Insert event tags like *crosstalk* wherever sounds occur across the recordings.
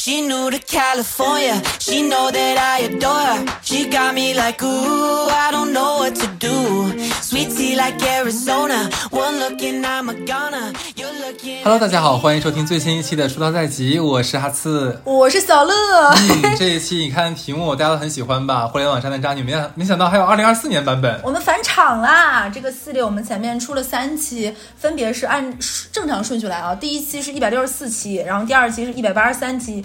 She knew to California, she know that I adore her. She got me like, ooh, I don't know what to do. Sweet tea like Arizona, one look and I'm a goner. You're looking. Hello，大家好，欢迎收听最新一期的《出道在即》，我是哈次。我是小乐。嗯，这一期你看题目大家都很喜欢吧？互联网上的渣女，没想没想到还有二零二四年版本。我们返场啦！这个系列我们前面出了三期，分别是按正常顺序来啊。第一期是一百六十四期，然后第二期是一百八十三期。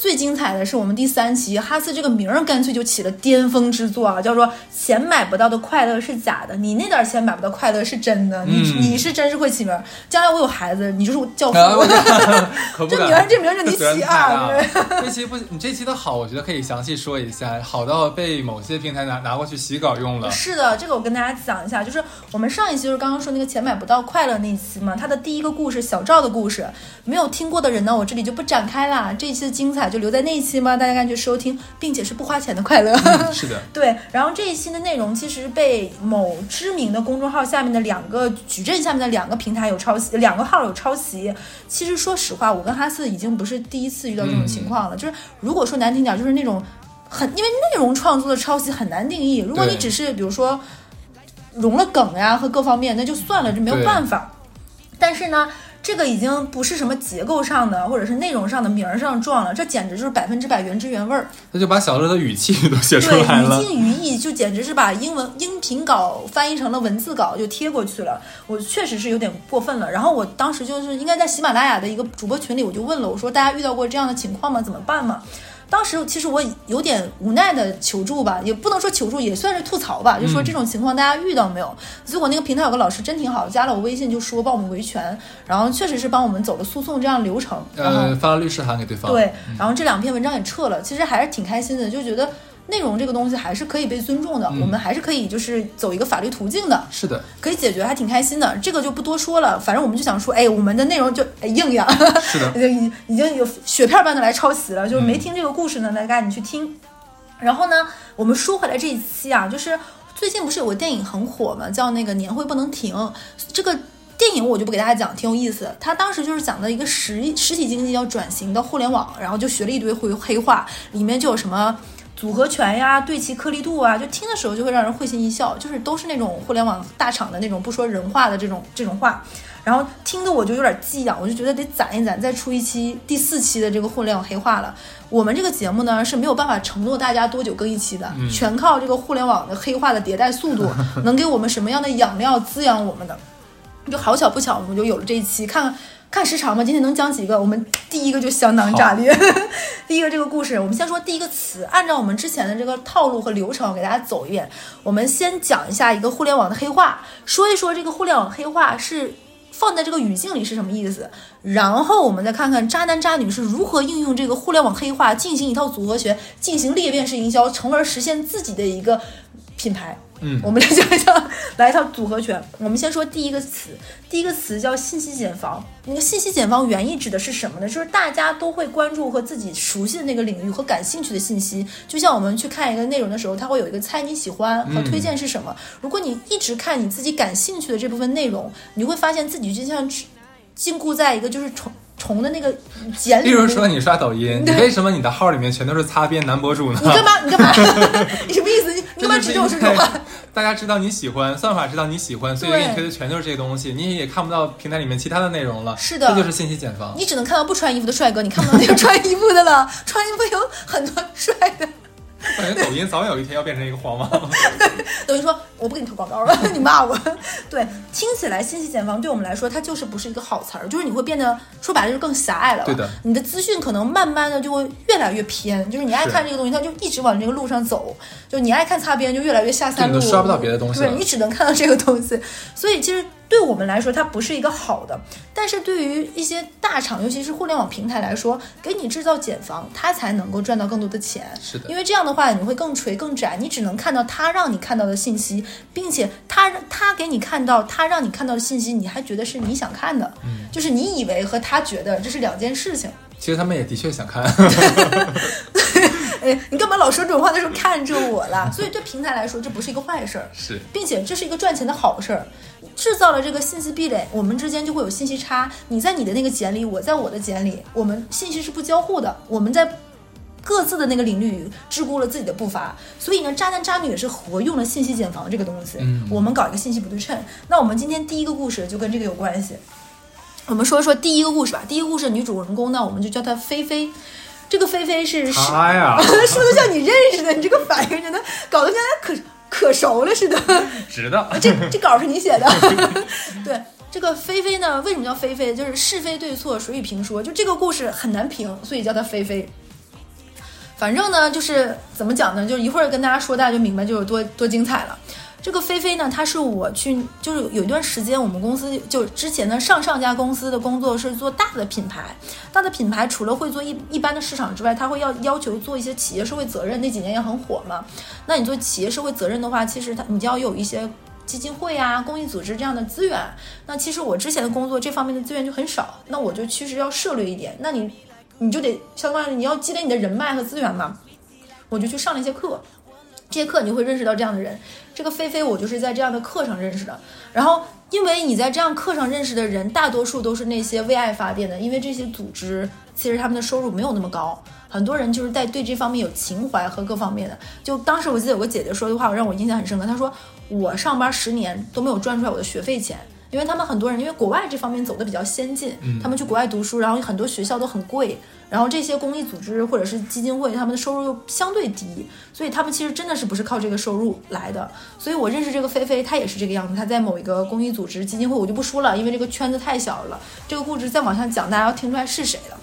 最精彩的是我们第三期，哈斯这个名儿干脆就起了巅峰之作啊，叫做“钱买不到的快乐是假的，你那点钱买不到快乐是真的。”你你是真是会起名儿，将来我有孩子，你就是我教父。*laughs* 这名儿这名儿就你起啊！*laughs* 这期不，你这期的好，我觉得可以详细说一下，好到被某些平台拿拿过去洗稿用了。是的，这个我跟大家讲一下，就是我们上一期就是刚刚说那个钱买不到快乐那一期嘛，它的第一个故事小赵的故事，没有听过的人呢，我这里就不展开啦。这一期的精彩就留在那一期嘛，大家赶紧去收听，并且是不花钱的快乐。嗯 *laughs* 是的，对，然后这一期的内容其实被某知名的公众号下面的两个矩阵下面的两个平台有抄袭，两个号有抄袭。其实说实话，我跟哈斯已经不是第一次遇到这种情况了。就是如果说难听点，就是那种很因为内容创作的抄袭很难定义。如果你只是比如说融了梗呀和各方面，那就算了，这没有办法。但是呢，这个已经不是什么结构上的或者是内容上的名儿上撞了，这简直就是百分之百原汁原味儿。他就把小乐的语气都写出，来了语。境语义就简直是把英文音频稿翻译成了文字稿就贴过去了，我确实是有点过分了。然后我当时就是应该在喜马拉雅的一个主播群里，我就问了，我说大家遇到过这样的情况吗？怎么办嘛？当时其实我有点无奈的求助吧，也不能说求助，也算是吐槽吧，就说这种情况大家遇到没有？结果那个平台有个老师真挺好，加了我微信就说帮我们维权，然后确实是帮我们走了诉讼这样流程，然后呃，发了律师函给对方。对，然后这两篇文章也撤了，其实还是挺开心的，就觉得内容这个东西还是可以被尊重的，我们还是可以就是走一个法律途径的，是的，可以解决，还挺开心的。这个就不多说了，反正我们就想说，哎，我们的内容就哎硬呀，是的 *laughs* 已经已经有雪片般的来抄袭了，就是没听这个故事呢，大家赶紧去听。然后呢，我们说回来这一期啊，就是最近不是有个电影很火嘛，叫那个《年会不能停》。这个电影我就不给大家讲，挺有意思的。他当时就是讲的一个实实体经济要转型到互联网，然后就学了一堆黑黑话，里面就有什么。组合拳呀，对齐颗粒度啊，就听的时候就会让人会心一笑，就是都是那种互联网大厂的那种不说人话的这种这种话，然后听的我就有点寄养，我就觉得得攒一攒，再出一期第四期的这个互联网黑话了。我们这个节目呢是没有办法承诺大家多久更一期的，全靠这个互联网的黑化的迭代速度，能给我们什么样的养料滋养我们的。就好巧不巧，我们就有了这一期。看看时长嘛，今天能讲几个？我们第一个就相当炸裂。*laughs* 第一个这个故事，我们先说第一个词，按照我们之前的这个套路和流程给大家走一遍。我们先讲一下一个互联网的黑话，说一说这个互联网黑话是放在这个语境里是什么意思，然后我们再看看渣男渣女是如何应用这个互联网黑话进行一套组合拳，进行裂变式营销，从而实现自己的一个品牌。嗯我们来讲一下，来一套组合拳。我们先说第一个词，第一个词叫信息茧房。那个信息茧房原意指的是什么呢？就是大家都会关注和自己熟悉的那个领域和感兴趣的信息。就像我们去看一个内容的时候，它会有一个猜你喜欢和推荐是什么。如果你一直看你自己感兴趣的这部分内容，你会发现自己就像禁锢在一个就是虫虫的那个茧里。例如说，你刷抖音，*laughs* 你为什么你的号里面全都是擦边男博主呢？你干嘛？你干嘛？*laughs* 你什么意思？你 *laughs* 你干嘛指着我说这种话？大家知道你喜欢，算法知道你喜欢，所以对给你推的全都是这些东西，你也看不到平台里面其他的内容了。是的这就是信息茧房。你只能看到不穿衣服的帅哥，你看不到那个穿衣服的了。穿衣服有很多帅的。*laughs* 感觉抖音早晚有一天要变成一个黄网。*laughs* *laughs* 等于说我不给你投广告了，你骂我。对，听起来信息茧房对我们来说，它就是不是一个好词儿，就是你会变得说白了就是更狭隘了。对的你的资讯可能慢慢的就会越来越偏，就是你爱看这个东西，它就一直往这个路上走，就你爱看擦边，就越来越下三路，你都刷不到别的东西对你只能看到这个东西。所以其实对我们来说，它不是一个好的，但是对于一些大厂，尤其是互联网平台来说，给你制造茧房，它才能够赚到更多的钱。是的因为这样的话，你会更垂更窄，你只能看到它让你看到的信息，并且他他给你看到它让你看到的信息，你还觉得是你想看的，嗯就是你以为和他觉得这是两件事情。其实他们也的确想看，*laughs* *laughs* 哎，你干嘛老说这种话的时候看着我了？所以对平台来说，这不是一个坏事儿，*laughs* 是，并且这是一个赚钱的好事儿。制造了这个信息壁垒，我们之间就会有信息差。你在你的那个简里，我在我的简里，我们信息是不交互的。我们在各自的那个领域桎梏了自己的步伐。所以呢，渣男渣女也是活用了信息茧房这个东西。嗯我们搞一个信息不对称。那我们今天第一个故事就跟这个有关系。我们说说第一个故事吧。第一个故事女主人公呢，我们就叫她菲菲。这个菲菲是是他呀，*laughs* 说的像你认识的，你这个反应真的搞得像可可熟了似的。知道，这这稿是你写的，*laughs* 对。这个菲菲呢，为什么叫菲菲？就是是非对错，谁与评说？就这个故事很难评，所以叫它菲菲。反正呢，就是怎么讲呢？就一会儿跟大家说，大家就明白就有多多精彩了。这个菲菲呢，她是我去，就是有一段时间，我们公司就之前的上上家公司的工作是做大的品牌，大的品牌除了会做一一般的市场之外，它会要要求做一些企业社会责任，那几年也很火嘛。那你做企业社会责任的话，其实它你就要有一些基金会啊、公益组织这样的资源。那其实我之前的工作这方面的资源就很少，那我就其实要涉猎一点。那你你就得相当于你要积累你的人脉和资源嘛。我就去上了一些课，这些课你就会认识到这样的人。这个菲菲我就是在这样的课上认识的。然后因为你在这样课上认识的人，大多数都是那些为爱发电的，因为这些组织其实他们的收入没有那么高。很多人就是在对这方面有情怀和各方面的。就当时我记得有个姐姐说的话，让我印象很深刻。她说我上班十年都没有赚出来我的学费钱。因为他们很多人，因为国外这方面走的比较先进，他们去国外读书，然后很多学校都很贵，然后这些公益组织或者是基金会，他们的收入又相对低，所以他们其实真的是不是靠这个收入来的。所以我认识这个菲菲，她也是这个样子，她在某一个公益组织、基金会，我就不说了，因为这个圈子太小了，这个故事再往下讲，大家要听出来是谁了。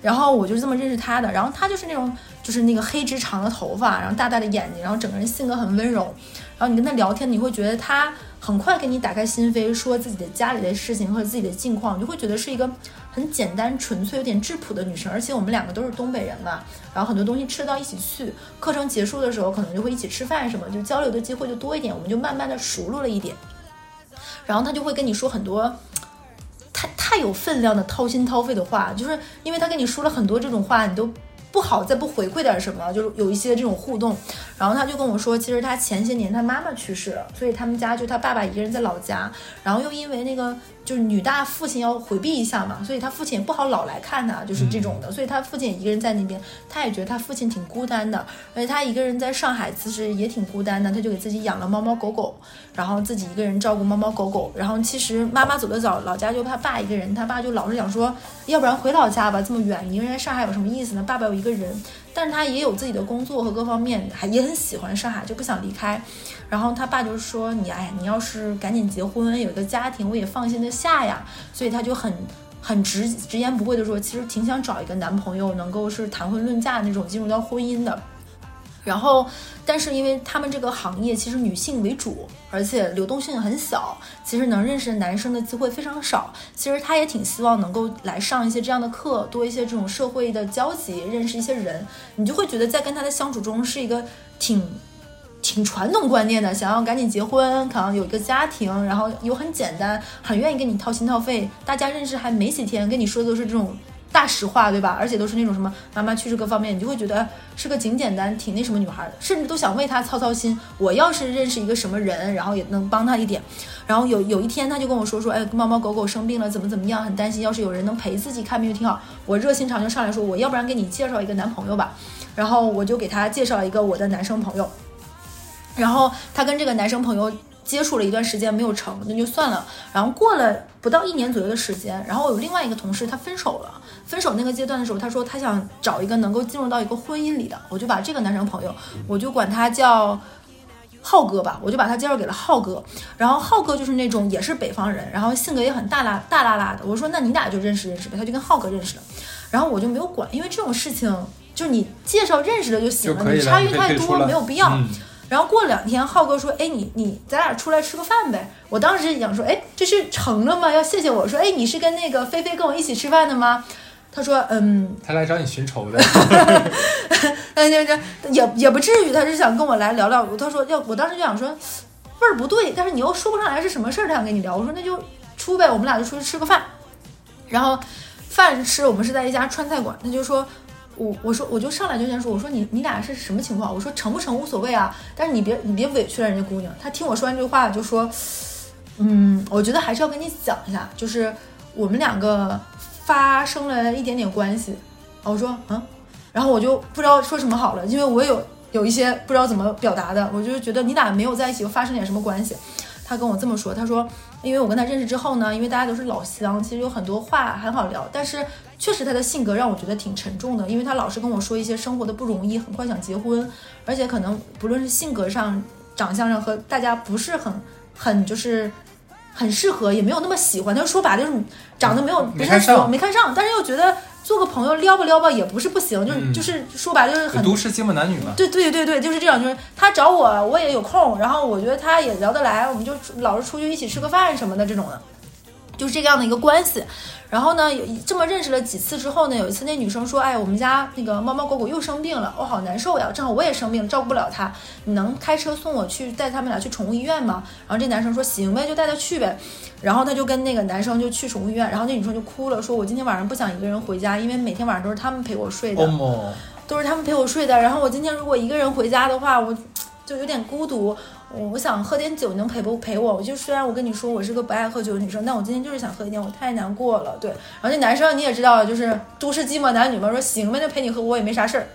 然后我就是这么认识她的，然后她就是那种就是那个黑直长的头发，然后大大的眼睛，然后整个人性格很温柔，然后你跟她聊天，你会觉得她很快给你打开心扉，说自己的家里的事情和自己的近况，你就会觉得是一个很简单、纯粹、有点质朴的女生。而且我们两个都是东北人嘛，然后很多东西吃到一起去，课程结束的时候可能就会一起吃饭什么，就交流的机会就多一点，我们就慢慢的熟络了一点。然后她就会跟你说很多。太太有分量的掏心掏肺的话，就是因为他跟你说了很多这种话，你都不好再不回馈点什么，就是有一些这种互动。然后他就跟我说，其实他前些年他妈妈去世了，所以他们家就他爸爸一个人在老家，然后又因为那个就是女大父亲要回避一下嘛，所以他父亲也不好老来看他，就是这种的，所以他父亲一个人在那边，他也觉得他父亲挺孤单的，而且他一个人在上海其实也挺孤单的，他就给自己养了猫猫狗狗，然后自己一个人照顾猫猫狗狗，然后其实妈妈走得早，老家就他爸一个人，他爸就老是讲说，要不然回老家吧，这么远，你一个人在上海有什么意思呢？爸爸有一个人，但是他也有自己的工作和各方面，还也很喜欢上海，就不想离开。然后他爸就说你，哎，你要是赶紧结婚，有一个家庭，我也放心的下呀。所以他就很很直直言不讳的说，其实挺想找一个男朋友，能够是谈婚论嫁那种，进入到婚姻的。然后，但是因为他们这个行业其实女性为主，而且流动性很小，其实能认识男生的机会非常少。其实他也挺希望能够来上一些这样的课，多一些这种社会的交集，认识一些人。你就会觉得在跟他的相处中是一个挺挺传统观念的，想要赶紧结婚，可能有一个家庭，然后又很简单，很愿意跟你掏心掏肺。大家认识还没几天，跟你说的都是这种。大实话，对吧？而且都是那种什么妈妈去世各方面，你就会觉得是个挺简单、挺那什么女孩的，甚至都想为她操操心。我要是认识一个什么人，然后也能帮她一点。然后有有一天，她就跟我说说，哎，猫猫狗狗生病了，怎么怎么样，很担心。要是有人能陪自己看病就挺好。我热心肠就上来说，我要不然给你介绍一个男朋友吧。然后我就给她介绍一个我的男生朋友。然后他跟这个男生朋友。接触了一段时间没有成，那就算了。然后过了不到一年左右的时间，然后有另外一个同事他分手了。分手那个阶段的时候，他说他想找一个能够进入到一个婚姻里的。我就把这个男生朋友，我就管他叫浩哥吧，我就把他介绍给了浩哥。然后浩哥就是那种也是北方人，然后性格也很大拉大拉拉的。我说那你俩就认识认识呗，他就跟浩哥认识了。然后我就没有管，因为这种事情就是你介绍认识的就行了，你差异太多没有必要。嗯然后过两天，浩哥说：“哎，你你咱俩出来吃个饭呗。”我当时想说：“哎，这是成了吗？要谢谢我说，哎，你是跟那个菲菲跟我一起吃饭的吗？”他说：“嗯，他来找你寻仇的，*laughs* 那那那也也不至于，他是想跟我来聊聊。他说要，我当时就想说味儿不对，但是你又说不上来是什么事儿，他想跟你聊。我说那就出呗，我们俩就出去吃个饭。然后饭吃，我们是在一家川菜馆，他就说我我说我就上来就先说，我说你你俩是什么情况？我说成不成无所谓啊，但是你别你别委屈了人家姑娘。她听我说完这句话就说，嗯，我觉得还是要跟你讲一下，就是我们两个发生了一点点关系。我说嗯，然后我就不知道说什么好了，因为我有有一些不知道怎么表达的，我就觉得你俩没有在一起，又发生点什么关系。他跟我这么说，他说，因为我跟他认识之后呢，因为大家都是老乡，其实有很多话很好聊，但是确实他的性格让我觉得挺沉重的，因为他老是跟我说一些生活的不容易，很快想结婚，而且可能不论是性格上、长相上和大家不是很很就是很适合，也没有那么喜欢。他就说白了就是长得没有不太上没看上，但是又觉得做个朋友撩吧撩吧也不是不行，就是、嗯就是说白了就是很都市寂寞男女嘛。对对对对，就是这样，就是他找我，我也有空，然后我觉得他也聊得来，我们就老是出去一起吃个饭什么的这种的，就是这样的一个关系。然后呢，有这么认识了几次之后呢，有一次那女生说：“哎，我们家那个猫猫狗狗又生病了，我好难受呀，正好我也生病了，照顾不了它，你能开车送我去带他们俩去宠物医院吗？”然后这男生说：“行呗，就带他去呗。”然后他就跟那个男生就去宠物医院，然后那女生就哭了，说：“我今天晚上不想一个人回家，因为每天晚上都是他们陪我睡的。”哦，都是他们陪我睡的。然后我今天如果一个人回家的话，我就有点孤独。我我想喝点酒，你能陪不陪我？我就虽然我跟你说我是个不爱喝酒的女生，但我今天就是想喝一点，我太难过了。对，然后那男生你也知道，就是都市寂寞男女嘛，说行呗，那陪你喝，我也没啥事儿。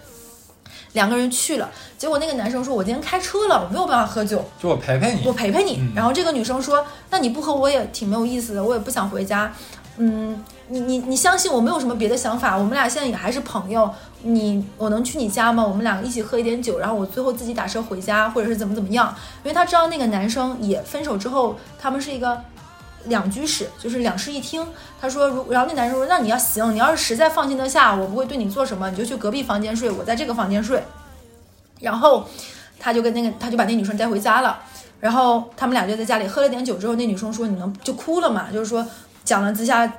两个人去了，结果那个男生说：“我今天开车了，我没有办法喝酒。”就我陪陪你我。陪陪你。嗯然后这个女生说：“那你不喝我也挺没有意思的，我也不想回家。嗯，你你你相信我没有什么别的想法，我们俩现在也还是朋友。你我能去你家吗？我们两个一起喝一点酒，然后我最后自己打车回家，或者是怎么怎么样？因为他知道那个男生也分手之后，他们是一个。”两居室就是两室一厅。他说，如然后那男生说，那你要行，你要是实在放心得下，我不会对你做什么，你就去隔壁房间睡，我在这个房间睡。然后他就跟那个他就把那女生带回家了。然后他们俩就在家里喝了点酒之后，那女生说：“你能就哭了嘛？就是说讲了自下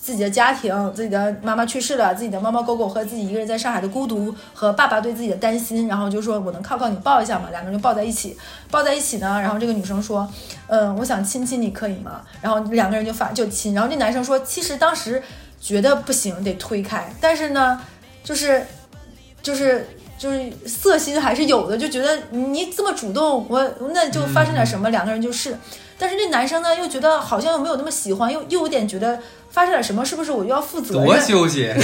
自己的家庭，自己的妈妈去世了，自己的猫猫狗狗和自己一个人在上海的孤独，和爸爸对自己的担心。然后就说我能靠靠你抱一下吗？两个人就抱在一起，抱在一起呢。然后这个女生说：嗯，我想亲亲你，可以吗？然后两个人就发就亲。然后这男生说：其实当时觉得不行，得推开，但是呢，就是就是。”就是色心还是有的，就觉得你这么主动，我那就发生点什么，两个人就是。但是那男生呢，又觉得好像又没有那么喜欢，又又有点觉得发生点什么，是不是我又要负责任多任？纠结，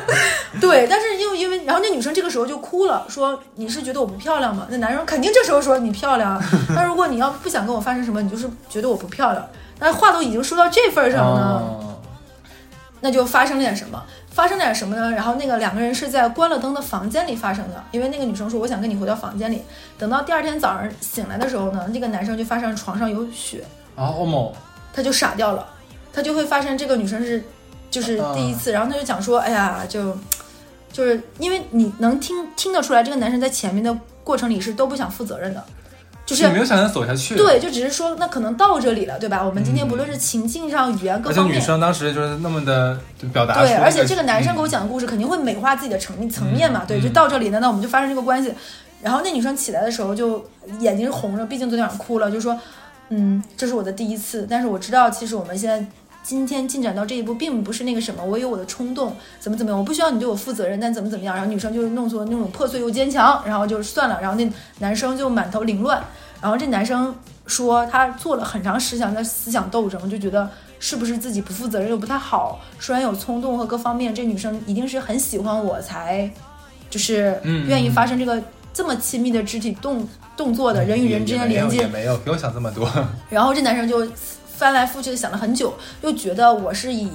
*laughs* 对，但是又因为，然后那女生这个时候就哭了，说你是觉得我不漂亮吗？那男生肯定这时候说你漂亮啊。*laughs* 那如果你要不想跟我发生什么，你就是觉得我不漂亮。那话都已经说到这份儿上了，哦那就发生了点什么？发生点什么呢？然后那个两个人是在关了灯的房间里发生的，因为那个女生说我想跟你回到房间里。等到第二天早上醒来的时候呢，那个男生就发现床上有血，啊，哦莫，他就傻掉了，他就会发现这个女生是就是第一次，然后他就讲说，哎呀，就就是因为你能听听得出来，这个男生在前面的过程里是都不想负责任的，就是你没有想再走下去，对，就只是说那可能到这里了，对吧？我们今天不论是情境上、语言各而且方面。女生当时就是那么的就表达对，而且这个男生给我嗯讲的故事肯定会美化自己的层层面嘛，对，嗯就到这里了，那我们就发生这个关系。然后那女生起来的时候就眼睛是红着，毕竟昨天晚上哭了，就说，嗯，这是我的第一次，但是我知道其实我们现在今天进展到这一步，并不是那个什么，我有我的冲动，怎么怎么样，我不需要你对我负责任，但怎么怎么样。然后女生就弄出那种破碎又坚强，然后就算了，然后那男生就满头凌乱，然后这男生说他做了很长时间的思想斗争，就觉得是不是自己不负责任又不太好，虽然有冲动和各方面，这女生一定是很喜欢我才，就是愿意发生这个这么亲密的肢体动动作的人与人之间的连接也，没有，不用想这么多。然后这男生就翻来覆去的想了很久，又觉得我是以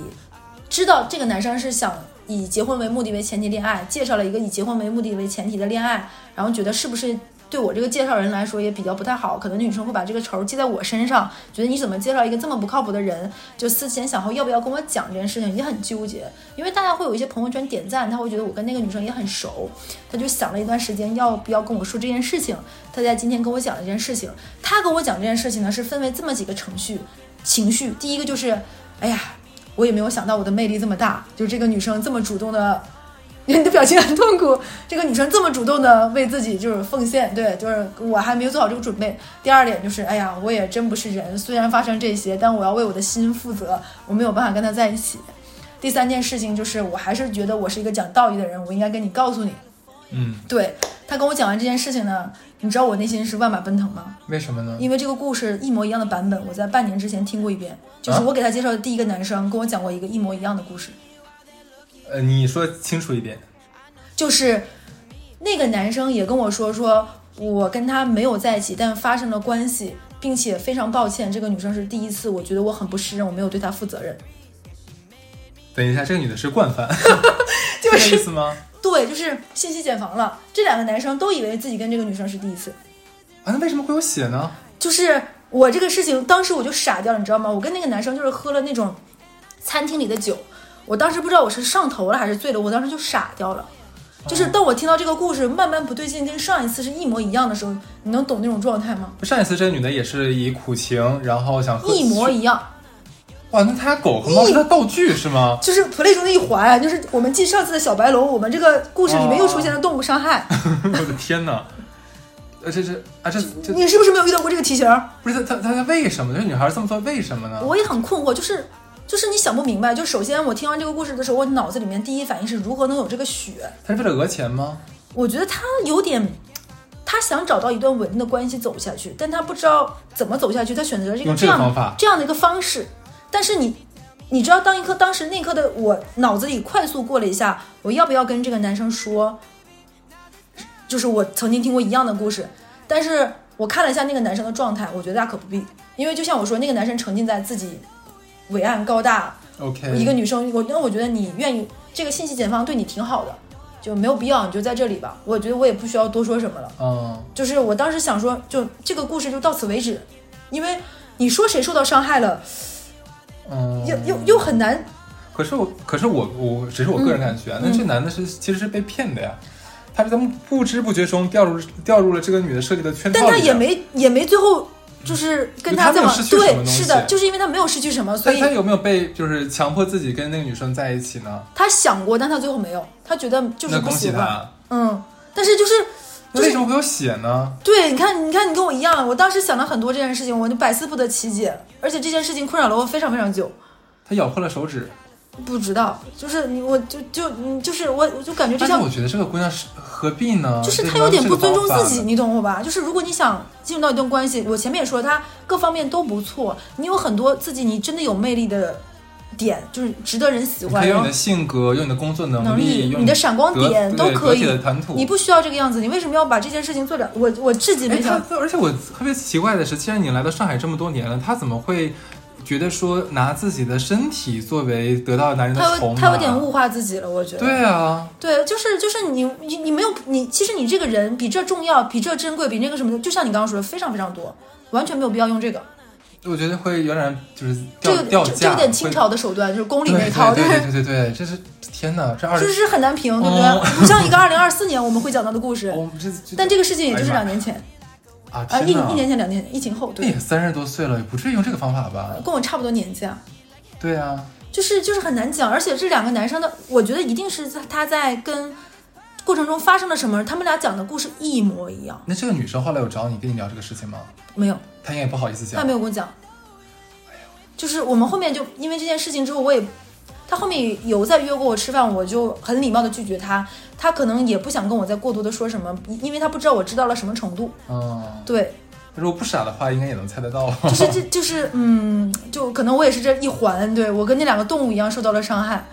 知道这个男生是想以结婚为目的为前提恋爱，介绍了一个以结婚为目的为前提的恋爱，然后觉得是不是对我这个介绍人来说也比较不太好，可能女生会把这个仇记在我身上，觉得你怎么介绍一个这么不靠谱的人，就思前想后要不要跟我讲这件事情，也很纠结，因为大家会有一些朋友圈点赞，他会觉得我跟那个女生也很熟，他就想了一段时间要不要跟我说这件事情，他在今天跟我讲了这件事情，他跟我讲这件事情呢是分为这么几个程序情绪，第一个就是，哎呀，我也没有想到我的魅力这么大，就是这个女生这么主动的。*laughs* 你的表情很痛苦，这个女生这么主动的为自己就是奉献，对，就是我还没有做好这个准备。第二点就是，哎呀，我也真不是人，虽然发生这些，但我要为我的心负责，我没有办法跟他在一起。第三件事情就是，我还是觉得我是一个讲道义的人，我应该跟你告诉你。嗯，对他跟我讲完这件事情呢，你知道我内心是万马奔腾吗？为什么呢？因为这个故事一模一样的版本，我在半年之前听过一遍，就是啊我给他介绍的第一个男生跟我讲过一个一模一样的故事，呃，你说清楚一点。就是那个男生也跟我说，说我跟他没有在一起，但发生了关系，并且非常抱歉，这个女生是第一次，我觉得我很不适任，我没有对她负责任。等一下，这个女的是惯犯，*laughs* 这个就是意思吗？对，就是信息茧房了。这两个男生都以为自己跟这个女生是第一次，啊，那为什么会有血呢？就是我这个事情，当时我就傻掉了，你知道吗？我跟那个男生就是喝了那种餐厅里的酒，我当时不知道我是上头了还是醉了，我当时就傻掉了。就是当我听到这个故事慢慢不对劲，跟上一次是一模一样的时候，你能懂那种状态吗？上一次这个女的也是以苦情，然后想一模一样，哇，那他狗和猫是他道具是吗？就是 play 中的一环，就是我们继上次的小白龙，我们这个故事里面又出现了动物伤害，*laughs* 我的天哪！呃，这这啊，这这你是不是没有遇到过这个题型？不是他他他他为什么？这女孩这么做为什么呢？我也很困惑，就是就是你想不明白。就首先我听完这个故事的时候，我脑子里面第一反应是如何能有这个血？他是为了讹钱吗？我觉得他有点，他想找到一段稳定的关系走下去，但他不知道怎么走下去，他选择了这个这样这个方法这样的一个方式。但是你，你知道，当一刻当时那一刻的我脑子里快速过了一下，我要不要跟这个男生说？就是我曾经听过一样的故事，但是我看了一下那个男生的状态，我觉得大可不必，因为就像我说，那个男生沉浸在自己伟岸高大，OK，一个女生，我那我觉得你愿意这个信息茧房对你挺好的，就没有必要，你就在这里吧。我觉得我也不需要多说什么了。嗯，就是我当时想说，就这个故事就到此为止，因为你说谁受到伤害了，嗯，又又又很难。可是我，可是我，我只是我个人感觉啊，那嗯这男的是其实是被骗的呀，他是在不知不觉中掉入掉入了这个女的设计的圈套里但他也，没也没最后就是跟他没有失去什么对，是的，就是因为他没有失去什么，所以他有没有被就是强迫自己跟那个女生在一起呢？他想过，但他最后没有，他觉得就是不喜欢。他。嗯，但是就是那为什么会有血呢？对，你看，你看，你跟我一样，我当时想了很多这件事情，我就百思不得其解，而且这件事情困扰了我非常非常久。他咬破了手指，不知道，就是你，我就就嗯，就是我，我就感觉这像但是我，觉得这个姑娘是何必呢？就是她有点不尊重自己，你懂我吧？就是如果你想进入到一段关系，我前面也说，她各方面都不错，你有很多自己你真的有魅力的点，就是值得人喜欢，然后你可以用你的性格，用你的工作能能力、用你的闪光点都可以。你不需要这个样子，你为什么要把这件事情做了？我我至今哎，没想，而且我特别奇怪的是，既然你来到上海这么多年了，他怎么会觉得说拿自己的身体作为得到男人的他？有他有点物化自己了，我觉得。对啊，对，就是就是你你你没有你，其实你这个人比这重要，比这珍贵，比那个什么的，就像你刚刚说的，非常非常多，完全没有必要用这个。我觉得会有点就是这掉掉价，个这这有点清朝的手段，就是宫里对那一套，对对对对对，这是天哪，这二十，就是很难评，对不哦对？不像一个二零二四年我们会讲到的故事，*laughs* 但这个事情也就是两年前啊啊，一一年前、两年前，疫情后，对那也，三十多岁了，也不至于用这个方法吧？跟我差不多年纪啊。对啊，就是就是很难讲，而且这两个男生的，我觉得一定是在他在跟过程中发生了什么，他们俩讲的故事一模一样。那这个女生后来有找你跟你聊这个事情吗？没有，她应该也不好意思讲。他没有跟我讲。就是我们后面就因为这件事情之后，我也他后面有再约过我吃饭，我就很礼貌的拒绝他。他可能也不想跟我再过多的说什么，因为他不知道我知道了什么程度。嗯，对，如果不傻的话，应该也能猜得到。就是这 *laughs* 就是嗯，就可能我也是这一环，对我跟那两个动物一样受到了伤害。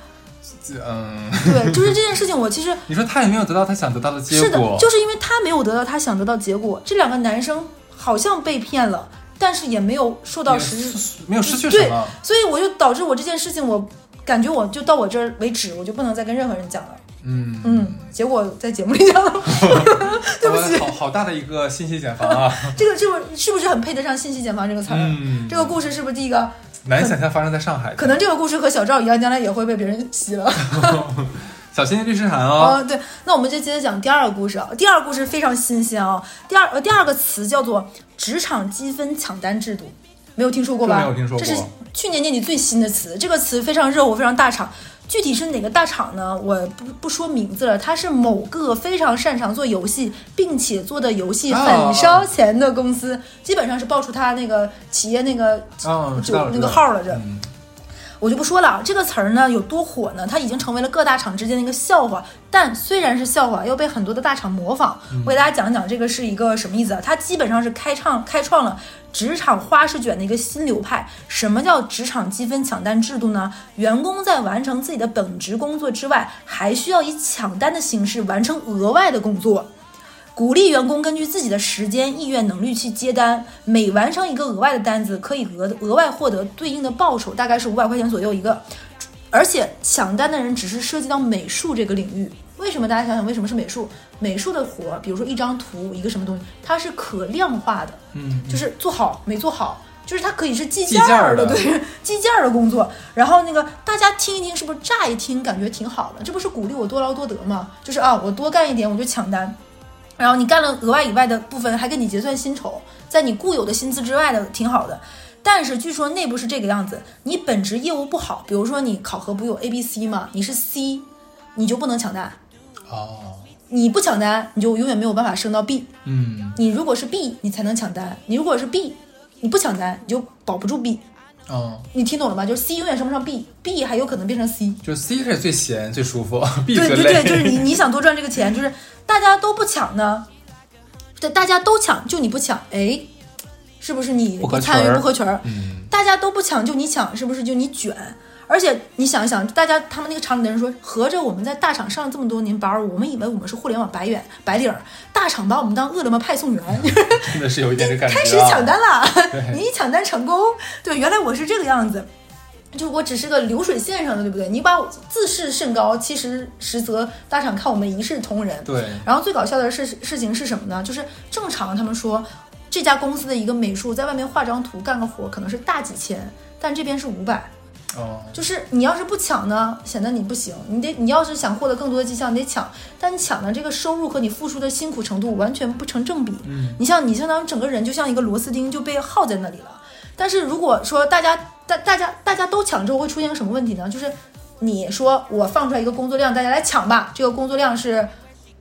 嗯，对，就是这件事情，我其实 *laughs* 你说他也没有得到他想得到的结果是的，，就是因为他没有得到他想得到结果，这两个男生好像被骗了，但是也没有受到实质，没有失去什么。对所以我就导致我这件事情，我感觉我就到我这儿为止，我就不能再跟任何人讲了。嗯嗯，结果在节目里讲了，*laughs* 对不起好好大的一个信息茧房啊！*laughs* 这个是不是是不是很配得上“信息茧房”这个词儿？嗯，这个故事是不是第一个？难以想象发生在上海。可能这个故事和小赵一样，将来也会被别人洗了。*laughs* 小心律师函哦。哦，对，那我们就接着讲第二个故事啊。第二个故事非常新鲜啊。第二呃，第二个词叫做职场积分抢单制度，没有听说过吧？这没有听说过这是去年年底最新的词，这个词非常热火，非常大厂。具体是哪个大厂呢？我不不说名字了，它是某个非常擅长做游戏，并且做的游戏很烧钱的公司，基本上是爆出他那个企业那个嗯，知道了就那个号了这。嗯我就不说了啊，这个词儿呢有多火呢？它已经成为了各大厂之间的一个笑话。但虽然是笑话，又被很多的大厂模仿。我给大家讲一讲这个是一个什么意思啊？它基本上是开创开创了职场花式卷的一个新流派。什么叫职场积分抢单制度呢？员工在完成自己的本职工作之外，还需要以抢单的形式完成额外的工作。鼓励员工根据自己的时间、意愿、能力去接单，每完成一个额外的单子，可以额额外获得对应的报酬，大概是五百块钱左右一个。而且抢单的人只是涉及到美术这个领域，为什么？大家想想，为什么是美术？美术的活儿，比如说一张图、一个什么东西，它是可量化的，嗯，就是做好没做好，就是它可以是计计件的，件儿的对，*laughs* 计件儿的工作。然后那个大家听一听，是不是乍一听感觉挺好的？这不是鼓励我多劳多得吗？就是啊，我多干一点我就抢单，然后你干了额外以外的部分还给你结算薪酬，在你固有的薪资之外的，挺好的。但是据说内部是这个样子，你本职业务不好，比如说你考核不有 A、B、C 吗？你是 C，你就不能抢单，哦，你不抢单，你就永远没有办法升到 B。嗯，你如果是 B，你才能抢单；你如果是 B，你不抢单，你就保不住 B。哦，你听懂了吗？就是 C 永远升不上 B，B 还有可能变成 C。就是 C 是最闲最舒服，*laughs* B 最对对对，就是你你想多赚这个钱，就是大家都不抢呢，对，大家都抢，就你不抢，哎，是不是你不参与不合群儿？嗯，大家都不抢，就你抢，是不是就你卷？而且你想一想，大家他们那个厂里的人说，合着我们在大厂上了这么多年班儿，我们以为我们是互联网白眼白领儿，大厂把我们当饿了么派送员，*laughs* 真的是有一点这感觉、啊。*laughs* 开始抢单了，*laughs* 你一抢单成功，对，原来我是这个样子。就我只是个流水线上的，对不对？你把我自视甚高，其实实则大厂看我们一视同仁。对，然后最搞笑的事事情是什么呢？就是正常他们说这家公司的一个美术在外面画张图干个活可能是大几千，但这边是五百。哦，就是你要是不抢呢，显得你不行。你得，你要是想获得更多的绩效，你得抢。但你抢的这个收入和你付出的辛苦程度完全不成正比。嗯，你像你相当于整个人就像一个螺丝钉就被耗在那里了。但是如果说大家大大家大家都抢之后会出现个什么问题呢？就是你说我放出来一个工作量，大家来抢吧，这个工作量是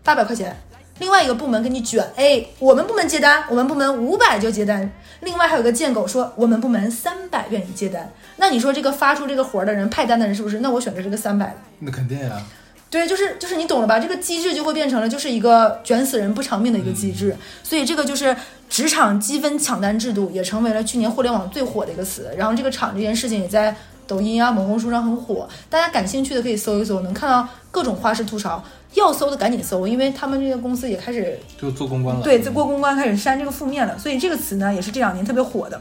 八百块钱。另外一个部门给你卷，A，，我们部门接单，我们部门五百就接单。另外还有个贱狗说，我们部门三百愿意接单。那你说这个发出这个活儿的人派单的人是不是？那我选择这个三百的。那肯定呀、对，就是就是你懂了吧？这个机制就会变成了就是一个卷死人不偿命的一个机制，所以这个就是职场积分抢单制度，也成为了去年互联网最火的一个词。然后这个厂这件事情也在抖音啊、某红书上很火，大家感兴趣的可以搜一搜，能看到各种花式吐槽。要搜的赶紧搜，因为他们这些公司也开始就做公关了。对，在过公关开始删这个负面了，所以这个词呢也是这两年特别火的。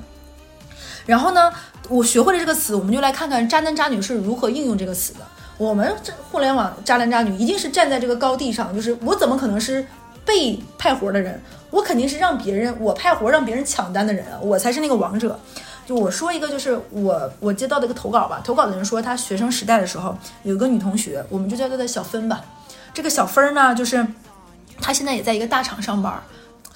然后呢，我学会了这个词，我们就来看看渣男渣女是如何应用这个词的。我们这互联网渣男渣女一定是站在这个高地上，就是我怎么可能是被派活的人？我肯定是让别人我派活让别人抢单的人，我才是那个王者。就我说一个，就是我我接到的一个投稿吧，投稿的人说他学生时代的时候有一个女同学，我们就叫她小芬吧。这个小芬呢，就是她现在也在一个大厂上班，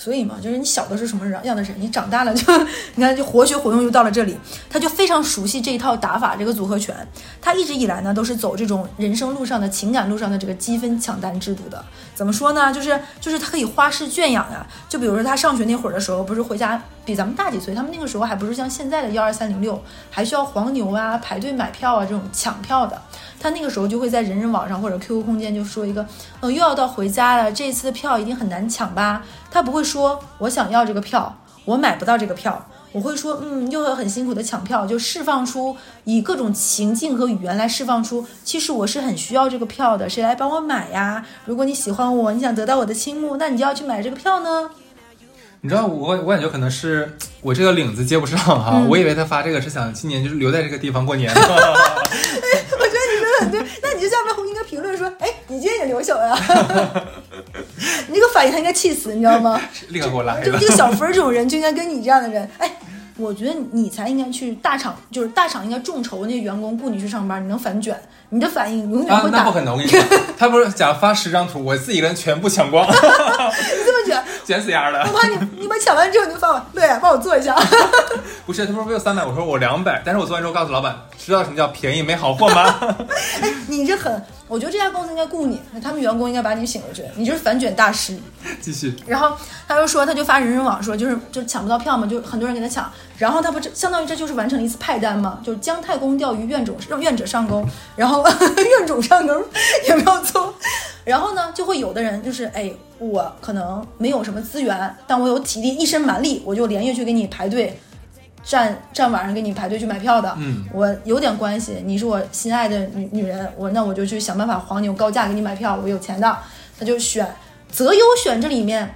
所以嘛，就是你小的是什么样的人，你长大了就你看就活学活用，又到了这里，他就非常熟悉这一套打法，这个组合拳。他一直以来呢都是走这种人生路上的情感路上的这个积分抢单制度的。怎么说呢？就是就是他可以花式圈养呀。就比如说他上学那会儿的时候，不是回家比咱们大几岁，他们那个时候还不是像现在的幺二三零六，还需要黄牛啊排队买票啊这种抢票的。他那个时候就会在人人网上或者 QQ 空间就说一个，嗯，又要到回家了，这次的票一定很难抢吧？他不会说我想要这个票，我买不到这个票，我会说，嗯，又要很辛苦的抢票，就释放出以各种情境和语言来释放出，其实我是很需要这个票的，谁来帮我买呀？如果你喜欢我，你想得到我的倾慕，那你就要去买这个票呢。你知道我我感觉可能是我这个领子接不上哈、嗯我以为他发这个是想今年就是留在这个地方过年。*laughs* 我觉得你说的很对，那你就下面应该评论说，哎，你今天也留守呀？*laughs* 你这个反应他应该气死，你知道吗？*laughs* 立刻给我拉黑了就这。个小分儿这种人就应该跟你这样的人，哎，我觉得你才应该去大厂，就是大厂应该众筹那些员工雇你去上班，你能反卷，你的反应永远会，打。啊那不可能！我跟你说，他不是想发十张图，我自己人全部抢光，*laughs* 你这么卷，卷死丫的我。怕你你把抢完之后你就发我，对，帮我做一下。不是，他说没有三百，我说我两百，但是我做完之后告诉老板，知道什么叫便宜没好货吗？哎你这很，我觉得这家公司应该雇你，他们员工应该把你请过去，你就是反卷大师。继续，然后他就说，他就发人人网说，就是就抢不到票嘛，就很多人给他抢。然后他不这相当于这就是完成了一次派单嘛，就是姜太公钓鱼，愿种让愿者上钩，然后 *laughs* 愿种上钩也没有错。然后呢，就会有的人就是哎，我可能没有什么资源，但我有体力，一身蛮力，我就连夜去给你排队。站站晚上给你排队去买票的，嗯我有点关系，你是我心爱的女女人，我那我就去想办法黄牛高价给你买票，我有钱的，他就选择优选这里面，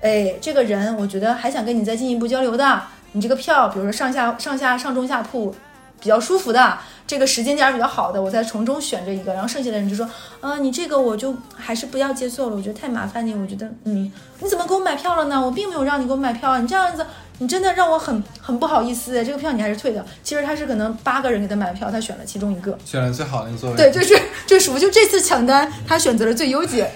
哎，这个人我觉得还想跟你再进一步交流的，你这个票，比如说上下上下上中下铺比较舒服的，这个时间点比较好的，我再从中选这一个，然后剩下的人就说，啊、你这个我就还是不要接受了，我觉得太麻烦你，我觉得，嗯，你怎么给我买票了呢？我并没有让你给我买票啊，你这样子。你真的让我很很不好意思，这个票你还是退掉。其实他是可能八个人给他买票，他选了其中一个。选了最好的那个座位。对，就是这属于就这次抢单，他选择了最优解。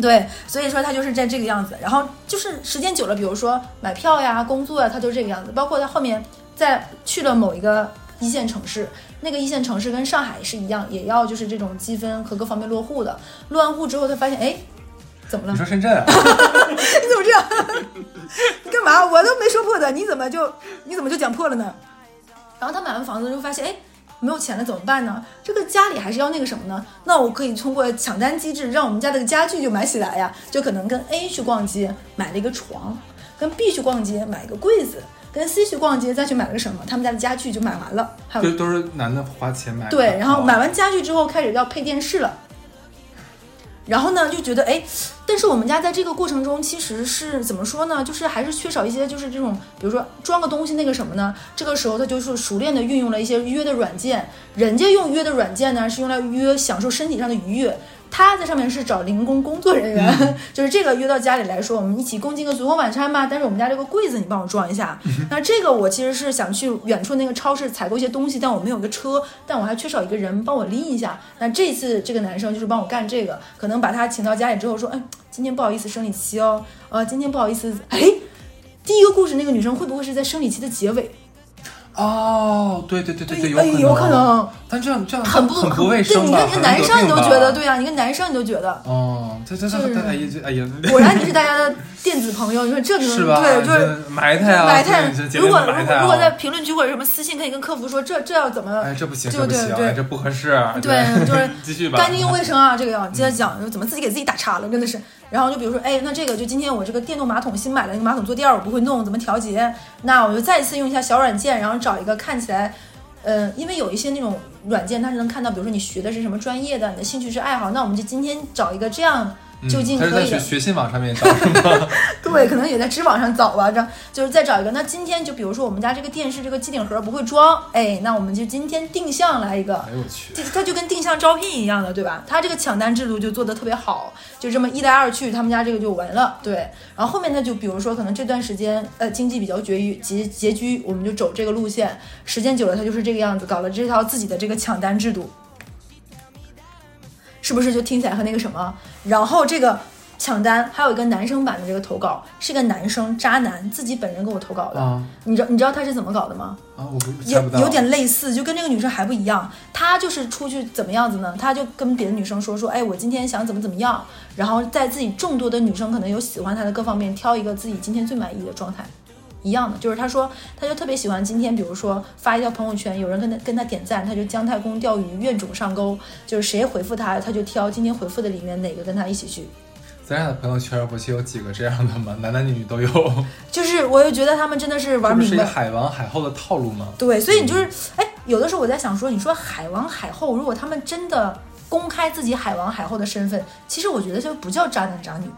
对，所以说他就是在这个样子。然后就是时间久了，比如说买票呀、工作呀，他都这个样子。包括他后面在去了某一个一线城市，那个一线城市跟上海是一样，也要就是这种积分和各方面落户的。落完户之后，他发现，哎，怎么了你？说深圳啊？*laughs* 你怎么这样？*laughs* 你干嘛？我都没说破的，你怎么就你怎么就讲破了呢？然后他买完房子之后发现，哎，没有钱了怎么办呢？这个家里还是要那个什么呢？那我可以通过抢单机制，让我们家这个家具就买起来呀。就可能跟 A 去逛街买了一个床，跟 B 去逛街买一个柜子，跟 C 去逛街再去买了个什么，他们家的家具就买完了。还有就都是男的花钱买的。对，然后哦买完家具之后开始要配电视了，然后呢就觉得哎，但是我们家在这个过程中其实是怎么说呢？就是还是缺少一些就是这种，比如说装个东西那个什么呢？这个时候他就是熟练的运用了一些约的软件，人家用约的软件呢是用来约享受身体上的愉悦。他在上面是找零工工作人员，*laughs* 就是这个约到家里来说，我们一起共进个烛光晚餐吧。但是我们家这个柜子你帮我装一下。那这个我其实是想去远处那个超市采购一些东西，但我没有个车，但我还缺少一个人帮我拎一下。那这次这个男生就是帮我干这个，可能把他请到家里之后说，哎，今天不好意思生理期哦，呃，今天不好意思，哎，第一个故事那个女生会不会是在生理期的结尾？哦，对对对对对，有哎可能，有可能。但这样这样很不很不卫对，生对？你看一个男生你都觉得，对呀。呀、你跟男生你都觉得，哦，这这这哎呀这哎呀，果然你是大家的电子朋友，你说这个是吧？对，就是埋汰啊，埋汰如果如果如果在评论区或者什么私信，可以跟客服说，这这要怎么哎，这不行，对这不行，对对哎，这不合适。对就是 *laughs* 继续吧。干净又卫生啊，这个要接着讲，怎么自己给自己打岔了，真的是。然后就比如说，哎，那这个就今天我这个电动马桶新买了一个马桶坐垫，我不会弄，怎么调节？那我就再次用一下小软件，然后找一个看起来，呃，因为有一些那种软件，它是能看到，比如说你学的是什么专业的，你的兴趣是爱好，那我们就今天找一个这样嗯就近他是在学可以的。学信网上面找是吗？*laughs* *laughs* 对，可能也在知网上找吧，这就是再找一个。那今天就比如说我们家这个电视这个机顶盒不会装，哎，那我们就今天定向来一个。哎呦我去，这它就跟定向招聘一样的，对吧？它这个抢单制度就做得特别好，就这么一来二去，他们家这个就完了。对，然后后面呢，就比如说可能这段时间呃经济比较拮据拮拮据，我们就走这个路线，时间久了它就是这个样子，搞了这套自己的这个抢单制度，是不是就听起来和那个什么？然后这个。抢单还有一个男生版的这个投稿，是个男生渣男自己本人给我投稿的。啊你知道你知道他是怎么搞的吗？啊，我不猜有有点类似，就跟这个女生还不一样。他就是出去怎么样子呢？他就跟别的女生说说，哎，我今天想怎么怎么样，然后在自己众多的女生可能有喜欢他的各方面，挑一个自己今天最满意的状态。一样的，就是他说，他就特别喜欢今天，比如说发一条朋友圈，有人跟他跟他点赞，他就姜太公钓鱼，愿种上钩，就是谁回复他，他就挑今天回复的里面哪个跟他一起去。咱俩的朋友圈不是有几个这样的吗？男男女女都有，*laughs* 就是我就觉得他们真的是这不是一个玩明白，海王海后的套路吗？对，所以你就是，哎，有的时候我在想说，你说海王海后，如果他们真的公开自己海王海后的身份，其实我觉得就不叫渣男渣女，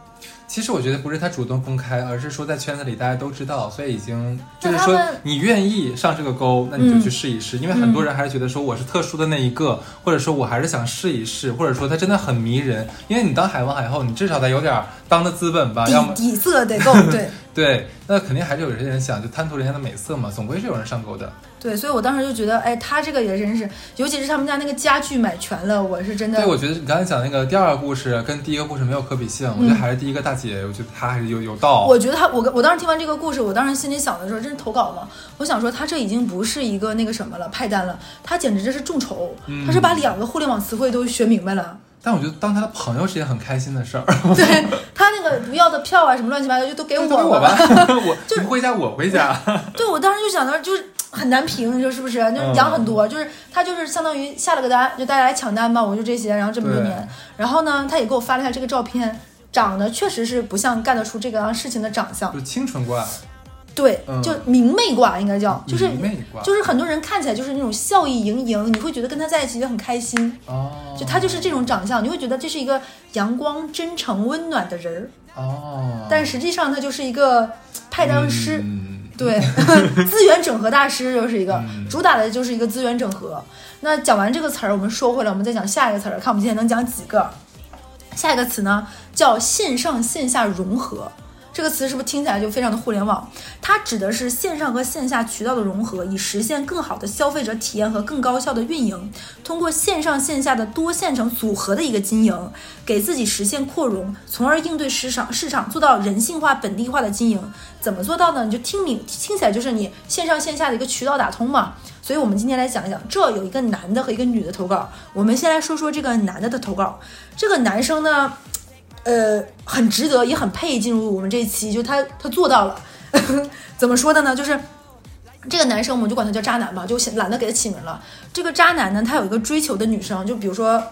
其实我觉得不是他主动公开，而是说在圈子里大家都知道，所以已经就是说你愿意上这个钩，那你就嗯去试一试。因为很多人还是觉得说我是特殊的那一个，或者说我还是想试一试，或者说他真的很迷人。因为你当海王海后，你至少得有点当的资本吧，要么底色得够，对，*laughs* 对，那肯定还是有些人想就贪图人家的美色嘛，总归是有人上钩的。对，所以我当时就觉得，哎，他这个也真是，尤其是他们家那个家具买全了，我是真的。对，我觉得你刚才讲那个第二个故事跟第一个故事没有可比性，我觉得还是第一个大姐，我觉得她还是有有道。我觉得她，我我当时听完这个故事，我当时心里想的时候，这是投稿吗？我想说，她这已经不是一个那个什么了，派单了，她简直这是众筹，她是把两个互联网词汇都学明白了。但我觉得当他的朋友是件很开心的事儿。*laughs* 对他那个不要的票啊，什么乱七八糟就都给我我吧。*laughs* 我不回家，我回家。对，我当时就想到就是。很难评，你说是不是？就是养很多，就是他就是相当于下了个单，就大家来抢单吧，我就这些，然后这么多年，然后呢，他也给我发了一下这个照片，长得确实是不像干得出这个事情的长相，就清纯挂，对，就明媚挂应该叫，就是明媚挂，就是很多人看起来就是那种笑意盈盈，你会觉得跟他在一起就很开心，哦，就他就是这种长相，你会觉得这是一个阳光、真诚、温暖的人儿，哦，但实际上他就是一个派单师。对，*laughs* 资源整合大师就是一个主打的，就是一个资源整合。那讲完这个词儿，我们说回来，我们再讲下一个词儿，看我们今天能讲几个。下一个词呢，叫线上线下融合。这个词是不是听起来就非常的互联网？它指的是线上和线下渠道的融合，以实现更好的消费者体验和更高效的运营。通过线上线下的多线程组合的一个经营，给自己实现扩容，从而应对市场市场做到人性化、本地化的经营。怎么做到呢？你就听明听起来就是你线上线下的一个渠道打通嘛。所以我们今天来讲一讲，这有一个男的和一个女的投稿。我们先来说说这个男的的投稿。这个男生呢？呃，很值得，也很配进入我们这一期，就他他做到了，*laughs* 怎么说的呢？就是这个男生，我们就管他叫渣男吧，就懒得给他起名了。这个渣男呢，他有一个追求的女生，就比如说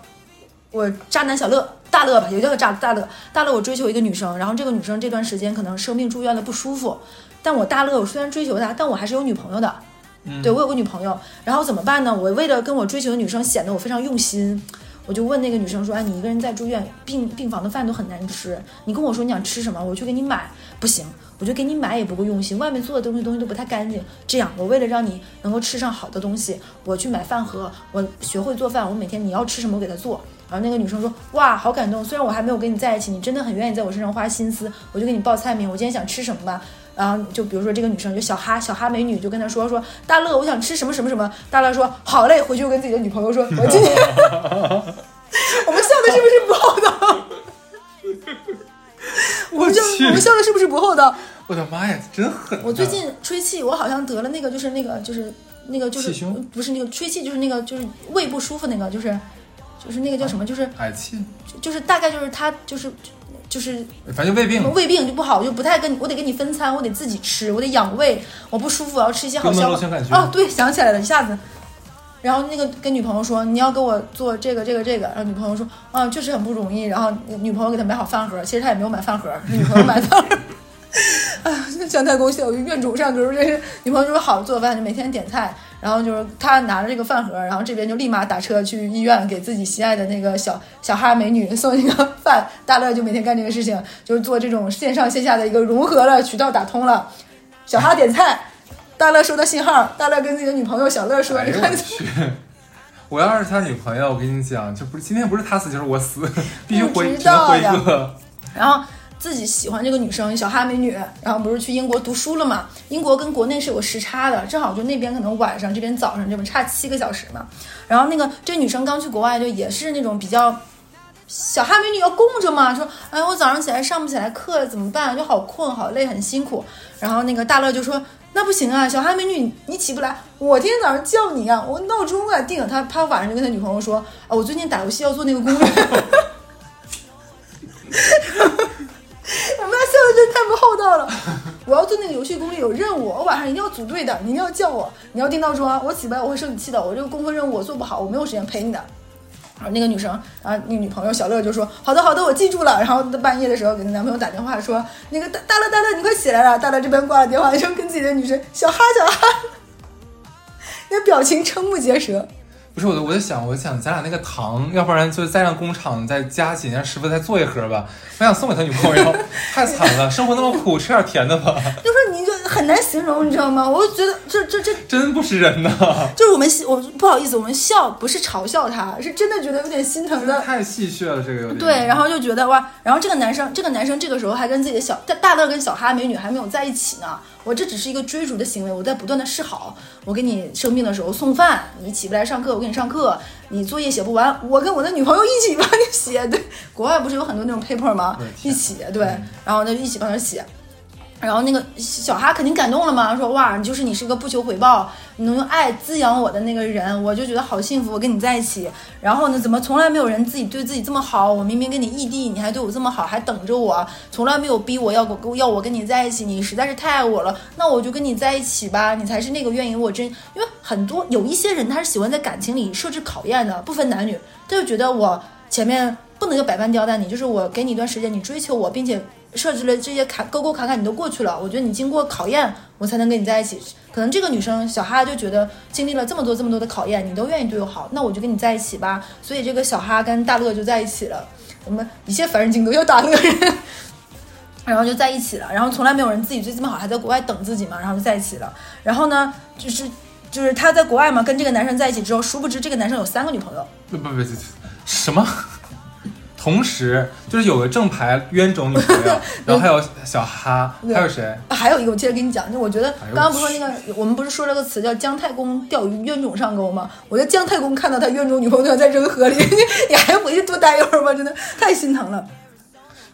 我渣男小乐大乐吧，也叫他渣大乐大乐。我追求一个女生，然后这个女生这段时间可能生病住院了不舒服，但我大乐我虽然追求她，但我还是有女朋友的，对我有个女朋友，然后怎么办呢？我为了跟我追求的女生显得我非常用心。我就问那个女生说：“哎，你一个人在住院，病病房的饭都很难吃。你跟我说你想吃什么，我去给你买。不行，我就给你买也不够用心，外面做的东西东西都不太干净。这样，我为了让你能够吃上好的东西，我去买饭盒，我学会做饭，我每天你要吃什么我给他做。然后那个女生说：哇，好感动。虽然我还没有跟你在一起，你真的很愿意在我身上花心思。我就给你报菜名，我今天想吃什么吧。然后就比如说这个女生就小哈小哈美女就跟他说说大乐，我想吃什么什么什么。大乐说好嘞，回去就跟自己的女朋友说，*laughs* 我今天。*laughs* *laughs* ”我们笑的是不是不厚道？我笑我们笑的是不是不厚道？我的妈呀，真狠！我最近吹气，我好像得了那个，就是那个，就是那个，就是不是那个吹气，就是那个，就是胃不舒服那个，就是就是那个叫什么？就是嗳气，就是大概就是他就是就是反正胃病，胃病就不好，就不太跟你，我得给你分餐，我得自己吃，我得养胃，我不舒服，我要吃一些好消化。啊，对，想起来了，一下子。然后那个跟女朋友说你要给我做这个这个这个，然后女朋友说啊确实很不容易，然后女朋友给他买好饭盒，其实他也没有买饭盒，是女朋友买饭盒。哎 *laughs* 呀，姜太公笑，怨种上钩，这是女朋友说好做饭就每天点菜，然后就是他拿着这个饭盒，然后这边就立马打车去医院给自己心爱的那个小小哈美女送一个饭，大乐就每天干这个事情，就是做这种线上线下的一个融合了，渠道打通了，小哈点菜。大乐收到信号，大乐跟自己的女朋友小乐说：“你看，*laughs* 我要是他女朋友，我跟你讲，就不是今天不是他死就是我死，*laughs* *laughs* 必须回只能回一个。然后自己喜欢这个女生小哈美女，然后不是去英国读书了嘛？英国跟国内是有时差的，正好就那边可能晚上，这边早上，这边差七个小时嘛。然后那个这女生刚去国外，就也是那种比较小哈美女要供着嘛，说哎，我早上起来上不起来课怎么办？就好困好累很辛苦。然后那个大乐就说。那不行啊，小哈美女，你起不来，我天天早上叫你啊，我闹钟啊定了。他他晚上就跟他女朋友说啊，我最近打游戏要做那个攻略。*laughs* 有任务，我晚上一定要组队的，你一定要叫我，你要定闹钟，我起不来我会生你气的。我这个工作任务我做不好，我没有时间陪你的。然后那个女生，然后那女朋友小乐就说：“好的，好的，我记住了。”然后半夜的时候给她男朋友打电话说：“那个大大乐，大乐，你快起来了！”大乐这边挂了电话，就跟自己的女生小哈小哈，*laughs* 那表情瞠目结舌。不是我，我在想，我想咱俩那个糖，要不然就再让工厂再加几，让师傅再做一盒吧。我想送给他女朋友，太惨了，生活那么苦，吃点甜的吧。就说你就很难形容，你知道吗？我就觉得这这这真不是人呐。就是我们我不好意思，我们笑不是嘲笑他，是真的觉得有点心疼的。太戏谑了，这个有点。对，然后就觉得哇，然后这个男生，这个男生这个时候还跟自己的小大大乐跟小哈美女还没有在一起呢。我这只是一个追逐的行为，我在不断的示好。我给你生病的时候送饭，你起不来上课，我给你上课。你作业写不完，我跟我的女朋友一起帮你写。对，国外不是有很多那种 paper 吗？一起对，然后那就一起帮他写。然后那个小哈肯定感动了嘛，说哇，你就是你是个不求回报，你能用爱滋养我的那个人，我就觉得好幸福，我跟你在一起。然后呢，怎么从来没有人自己对自己这么好？我明明跟你异地，你还对我这么好，还等着我，从来没有逼我要我要我跟你在一起，你实在是太爱我了，那我就跟你在一起吧，你才是那个愿意我真。因为很多有一些人他是喜欢在感情里设置考验的，不分男女，他就觉得我前面不能够百般刁难你，就是我给你一段时间，你追求我，并且。设置了这些坎沟沟坎坎，你都过去了。我觉得你经过考验，我才能跟你在一起。可能这个女生小哈就觉得经历了这么多这么多的考验，你都愿意对我好，那我就跟你在一起吧。所以这个小哈跟大乐就在一起了。我们一切凡人精都要大乐人，*laughs* 然后就在一起了。然后从来没有人自己对这么好，还在国外等自己嘛，然后就在一起了。然后呢，就是就是他在国外嘛，跟这个男生在一起之后，殊不知这个男生有三个女朋友。不不不，什么？同时，就是有个正牌冤种女朋友，*laughs* 然后还有小哈，还有谁？还有一个，我接着跟你讲，就我觉得刚刚不说那个，我们不是说了个词叫姜太公钓鱼冤种上钩吗？我觉得姜太公看到他冤种女朋友在扔河里，*laughs* 你还回去多待一会儿吧？真的太心疼了。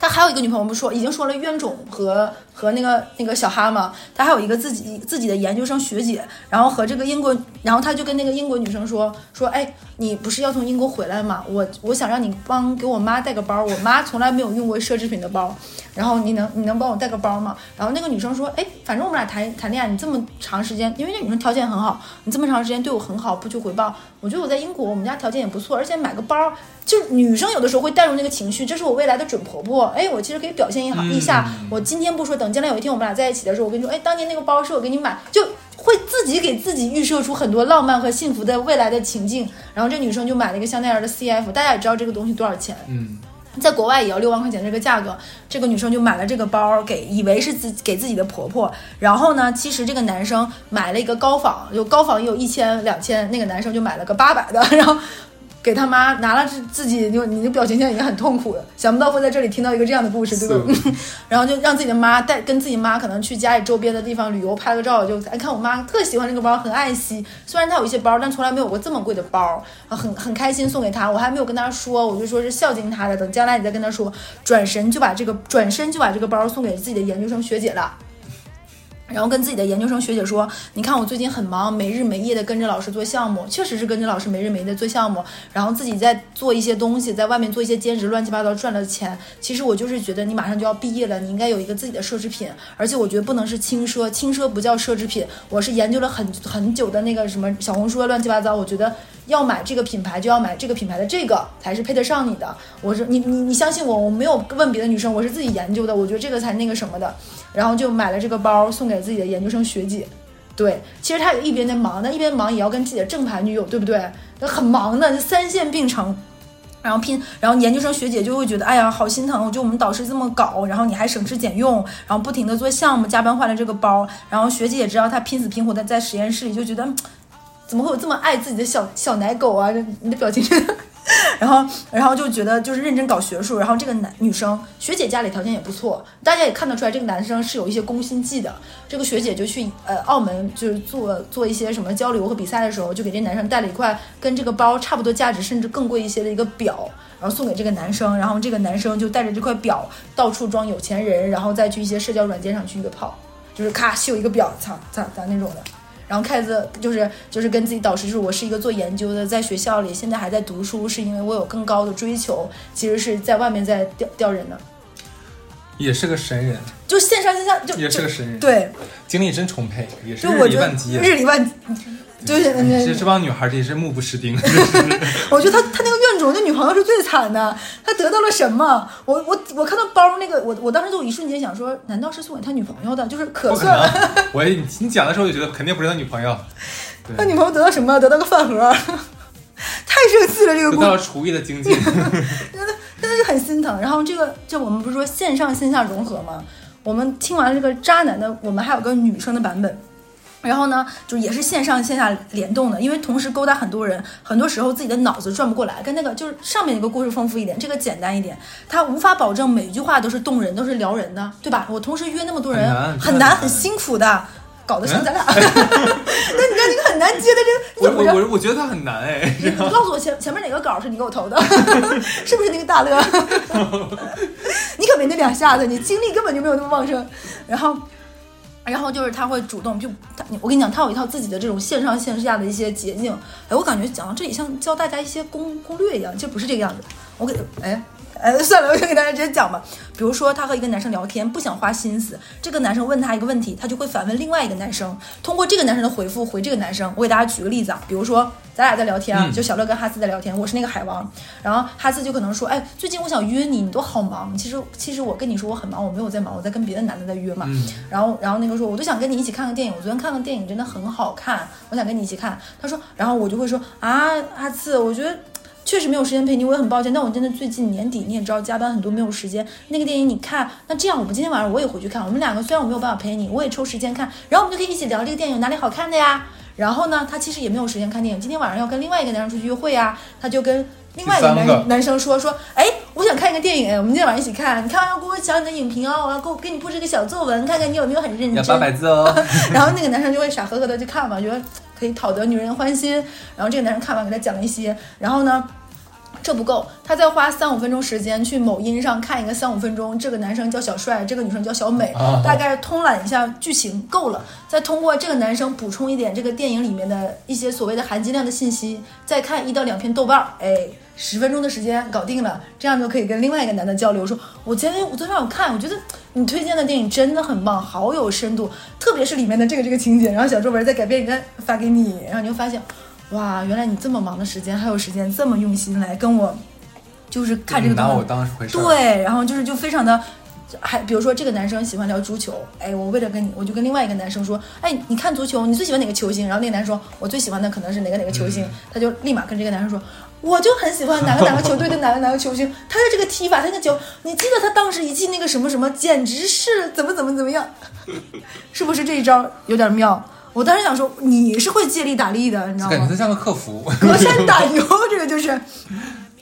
他还有一个女朋友，不说已经说了冤种和和那个那个小哈嘛，他还有一个自己自己的研究生学姐，然后和这个英国，然后他就跟那个英国女生说说，哎，你不是要从英国回来吗？我我想让你帮给我妈带个包，我妈从来没有用过奢侈品的包，然后你能你能帮我带个包吗？然后那个女生说，哎，反正我们俩谈谈恋爱，你这么长时间，因为那女生条件很好，你这么长时间对我很好，不求回报，我觉得我在英国，我们家条件也不错，而且买个包。就女生有的时候会带入那个情绪，这是我未来的准婆婆。哎，我其实可以表现一好一下，我今天不说，等将来有一天我们俩在一起的时候，我跟你说，哎，当年那个包是我给你买，就会自己给自己预设出很多浪漫和幸福的未来的情境。然后这女生就买了一个香奈儿的 CF，大家也知道这个东西多少钱，嗯，*laughs* 在国外也要六万块钱这个价格。这个女生就买了这个包给，以为是自给自己的婆婆。然后呢，其实这个男生买了一个高仿，就高仿也有一千两千，那个男生就买了个八百的，*laughs* 然后。给他妈拿了自自己就你的表情现在已经很痛苦了，想不到会在这里听到一个这样的故事，对吧？*laughs* 然后就让自己的妈带跟自己妈可能去家里周边的地方旅游拍了个照，就哎看我妈特喜欢这个包，很爱惜。虽然她有一些包，但从来没有过这么贵的包，很很开心送给她。我还没有跟她说，我就说是孝敬她的，等将来你再跟她说。转身就把这个转身就把这个包送给自己的研究生学姐了。然后跟自己的研究生学姐说：“你看我最近很忙，没日没夜的跟着老师做项目，确实是跟着老师没日没夜的做项目。然后自己在做一些东西，在外面做一些兼职，乱七八糟赚了钱。其实我就是觉得你马上就要毕业了，你应该有一个自己的奢侈品，而且我觉得不能是轻奢，轻奢不叫奢侈品。我是研究了很很久的那个什么小红书乱七八糟，我觉得要买这个品牌就要买这个品牌的这个才是配得上你的。我是你你你相信我，我没有问别的女生，我是自己研究的，我觉得这个才那个什么的。”然后就买了这个包送给自己的研究生学姐，对，其实他一边在忙，但一边忙也要跟自己的正牌女友，对不对？很忙的，就三线并成，然后拼，然后研究生学姐就会觉得，哎呀，好心疼，我觉得我们导师这么搞，然后你还省吃俭用，然后不停的做项目，加班换了这个包，然后学姐也知道他拼死拼活的在实验室里，就觉得怎么会有这么爱自己的小小奶狗啊？你的表情。*laughs* 然后，然后就觉得就是认真搞学术。然后这个男女生学姐家里条件也不错，大家也看得出来这个男生是有一些攻心计的。这个学姐就去呃澳门，就是做做一些什么交流和比赛的时候，就给这男生带了一块跟这个包差不多价值，甚至更贵一些的一个表，然后送给这个男生。然后这个男生就带着这块表到处装有钱人，然后再去一些社交软件上去约炮，就是咔秀一个表，操咋咋那种的。然后开始就是就是跟自己导师就是，我是一个做研究的，在学校里现在还在读书，是因为我有更高的追求。其实是在外面在钓钓人呢，也是个神人，就线上线下就也是个神人，对，精力真充沛，也是日理万机，日理万。就是这这帮女孩真是目不识丁。*laughs* 我觉得他他那个院主那女朋友是最惨的，他得到了什么？我我我看到包那个，我我当时就一瞬间想说，难道是送给他女朋友的？就是可算。*laughs* 我你讲的时候就觉得肯定不是他女朋友。他女朋友得到什么？得到个饭盒，*laughs* 太生气了。这个得到了厨艺的精进，真的真的是很心疼。然后这个就我们不是说线上线下融合吗？我们听完了这个渣男的，我们还有个女生的版本。然后呢，就也是线上线下联动的，因为同时勾搭很多人，很多时候自己的脑子转不过来。跟那个就是上面那个故事丰富一点，这个简单一点，他无法保证每一句话都是动人，都是撩人的，对吧？我同时约那么多人，很难很辛苦的，搞得像咱俩。*laughs* 那你看那个很难接的这个，我我？我我觉得他很难哎，你你告诉我前前面哪个稿是你给我投的，*laughs* 是不是那个大乐？你可没那两下子，你精力根本就没有那么旺盛。然后，然后就是他会主动就他，我跟你讲，他有一套自己的这种线上线下的一些捷径。哎，我感觉讲到这里像教大家一些攻攻略一样，就不是这个样子。我给哎。哎，算了，我就给大家直接讲吧。比如说，他和一个男生聊天，不想花心思，这个男生问他一个问题，他就会反问另外一个男生，通过这个男生的回复回这个男生。我给大家举个例子啊，比如说咱俩在聊天啊，嗯就小乐跟哈斯在聊天，我是那个海王，然后哈斯就可能说，哎，最近我想约你，你都好忙。其实其实我跟你说我很忙，我没有在忙，我在跟别的男的在约嘛。嗯然后然后那个说，我都想跟你一起看个电影，我昨天看个电影真的很好看，我想跟你一起看。他说，然后我就会说啊，阿次，我觉得。确实没有时间陪你，我也很抱歉。但我真的最近年底你也知道，加班很多，没有时间。那个电影你看，那这样我们今天晚上我也回去看。我们两个虽然我没有办法陪你，我也抽时间看，然后我们就可以一起聊这个电影哪里好看的呀。然后呢，他其实也没有时间看电影，今天晚上要跟另外一个男生出去约会呀，他就跟另外一个男个男生说说，哎，我想看一个电影，哎，我们今天晚上一起看。你看完要给我讲你的影评哦，我要给我给你布置个小作文，看看你有没有很认真。要八百字哦。*laughs* 然后那个男生就会傻呵呵的去看嘛，觉得可以讨得女人欢心。然后这个男生看完给他讲一些，然后呢，这不够，他再花三五分钟时间去某音上看一个三五分钟，这个男生叫小帅，这个女生叫小美，啊大概通览一下剧情够了，再通过这个男生补充一点这个电影里面的一些所谓的含金量的信息，再看一到两篇豆瓣儿，哎。十分钟的时间搞定了，这样就可以跟另外一个男的交流，说：“我今天我昨天晚上看，我觉得你推荐的电影真的很棒，好有深度，特别是里面的这个这个情节。”然后小作文再改编一个发给你，然后你就发现，哇，原来你这么忙的时间还有时间这么用心来跟我，就是看这个东西拿我当回事。对，然后就是就非常的，还比如说这个男生喜欢聊足球，哎，我为了跟你，我就跟另外一个男生说，哎，你看足球，你最喜欢哪个球星？然后那个男生说，我最喜欢的可能是哪个哪个球星，他就立马跟这个男生说。我就很喜欢哪个 *laughs* 哪个球队的哪个哪个球星，他的这个踢法，他那个球，你记得他当时一记那个什么什么，简直是怎么怎么怎么样，*laughs* 是不是这一招有点妙？我当时想说，你是会借力打力的，你知道吗感觉？他像个客服。隔山打牛，这个就是。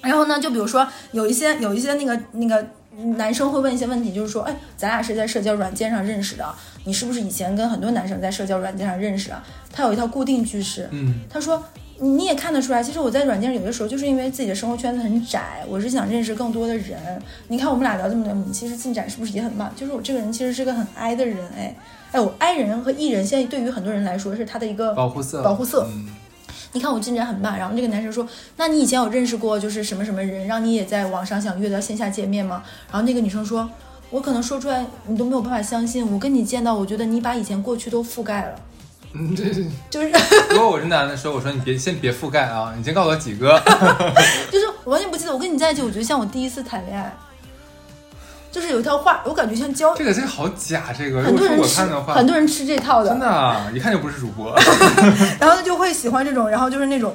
然后呢，就比如说有一些有一些那个那个男生会问一些问题，就是说，哎，咱俩是在社交软件上认识的，你是不是以前跟很多男生在社交软件上认识啊？他有一套固定句式，嗯，他说。你你也看得出来，其实我在软件上有的时候就是因为自己的生活圈子很窄，我是想认识更多的人。你看我们俩聊这么多，你其实进展是不是也很慢？就是我这个人其实是个很 I 的人，哎哎，我 I 人和 E 人现在对于很多人来说是他的一个保护色。保护色嗯，你看我进展很慢，然后这个男生说：“那你以前有认识过就是什么什么人，让你也在网上想约到线下见面吗？”然后那个女生说：“我可能说出来你都没有办法相信，我跟你见到，我觉得你把以前过去都覆盖了，嗯，这是。就是如果我是男的说，我说你别先别覆盖啊，你先告诉我几个。*laughs* 就是我完全不记得我跟你在一起，我觉得像我第一次谈恋爱，就是有一套话，我感觉像教这个这个好假，这个如果是很多人吃我看的话，很多人吃这套的真的啊一看就不是主播。*laughs* 然后他就会喜欢这种，然后就是那种，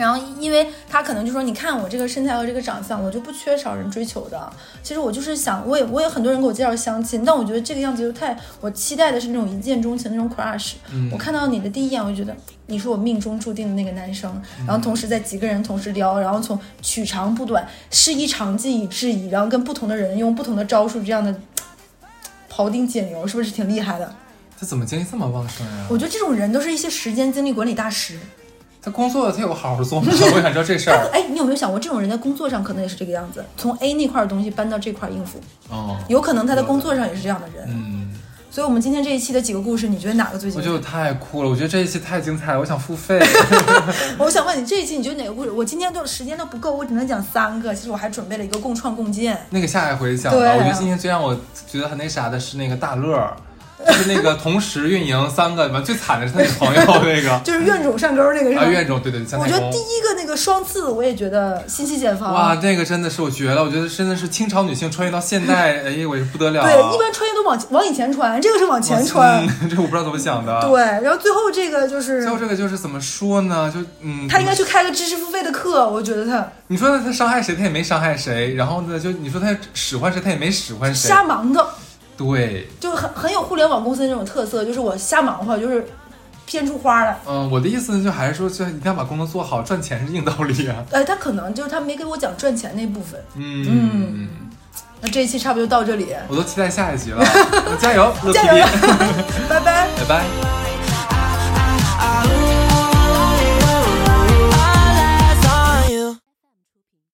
然后因为他可能就说，你看我这个身材和这个长相，我就不缺少人追求的。其实我就是想，我也我也很多人给我介绍相亲，但我觉得这个样子就太，我期待的是那种一见钟情那种 crush。嗯我看到你的第一眼，我就觉得你是我命中注定的那个男生。然后同时在几个人同时撩，然后从取长补短，师夷长技以制夷，然后跟不同的人用不同的招数，这样的庖丁解牛，是不是挺厉害的？他怎么精力这么旺盛呀？我觉得这种人都是一些时间精力管理大师。他工作他有好好做吗？*laughs* 我想知道这事儿。哎，你有没有想过，这种人在工作上可能也是这个样子，从 A 那块儿东西搬到这块儿应付，哦，有可能他在工作上也是这样的人。嗯，所以，我们今天这一期的几个故事，你觉得哪个最精彩？我觉得太酷了，我觉得这一期太精彩了，我想付费。*laughs* 我想问你，这一期你觉得哪个故事？我今天都时间都不够，我只能讲三个。其实我还准备了一个共创共建。那个下一回讲吧。我觉得今天最让我觉得很那啥的是那个大乐儿，就是那个同时运营三个，完最惨的是他女朋友那个 *laughs* 就是怨种上钩那个是吧？啊，怨种，对对对，我觉得第。一个那个双刺，我也觉得心系茧房。哇，那个真的是我绝了！我觉得真的是清朝女性穿越到现代，哎，我也不得了。对，一般穿越都往往以前穿，这个是往前穿。嗯 *laughs* 这我不知道怎么想的。*laughs* 对，然后最后这个就是最后这个就是怎么说呢？就嗯，他应该去开个知识付费的课，我觉得他你说他伤害谁，他也没伤害谁。然后呢，就你说他使唤谁，他也没使唤谁。瞎忙的。对，就很很有互联网公司的那种特色，就是我瞎忙活，就是编出花来。嗯，我的意思就还是说，就一定要把工作做好，赚钱是硬道理啊。哎，*laughs* 他可能就是他没给我讲赚钱那部分。嗯嗯，那这一期差不多就到这里，我都期待下一集了，*laughs* 加油，加油，*laughs* 拜拜。拜拜。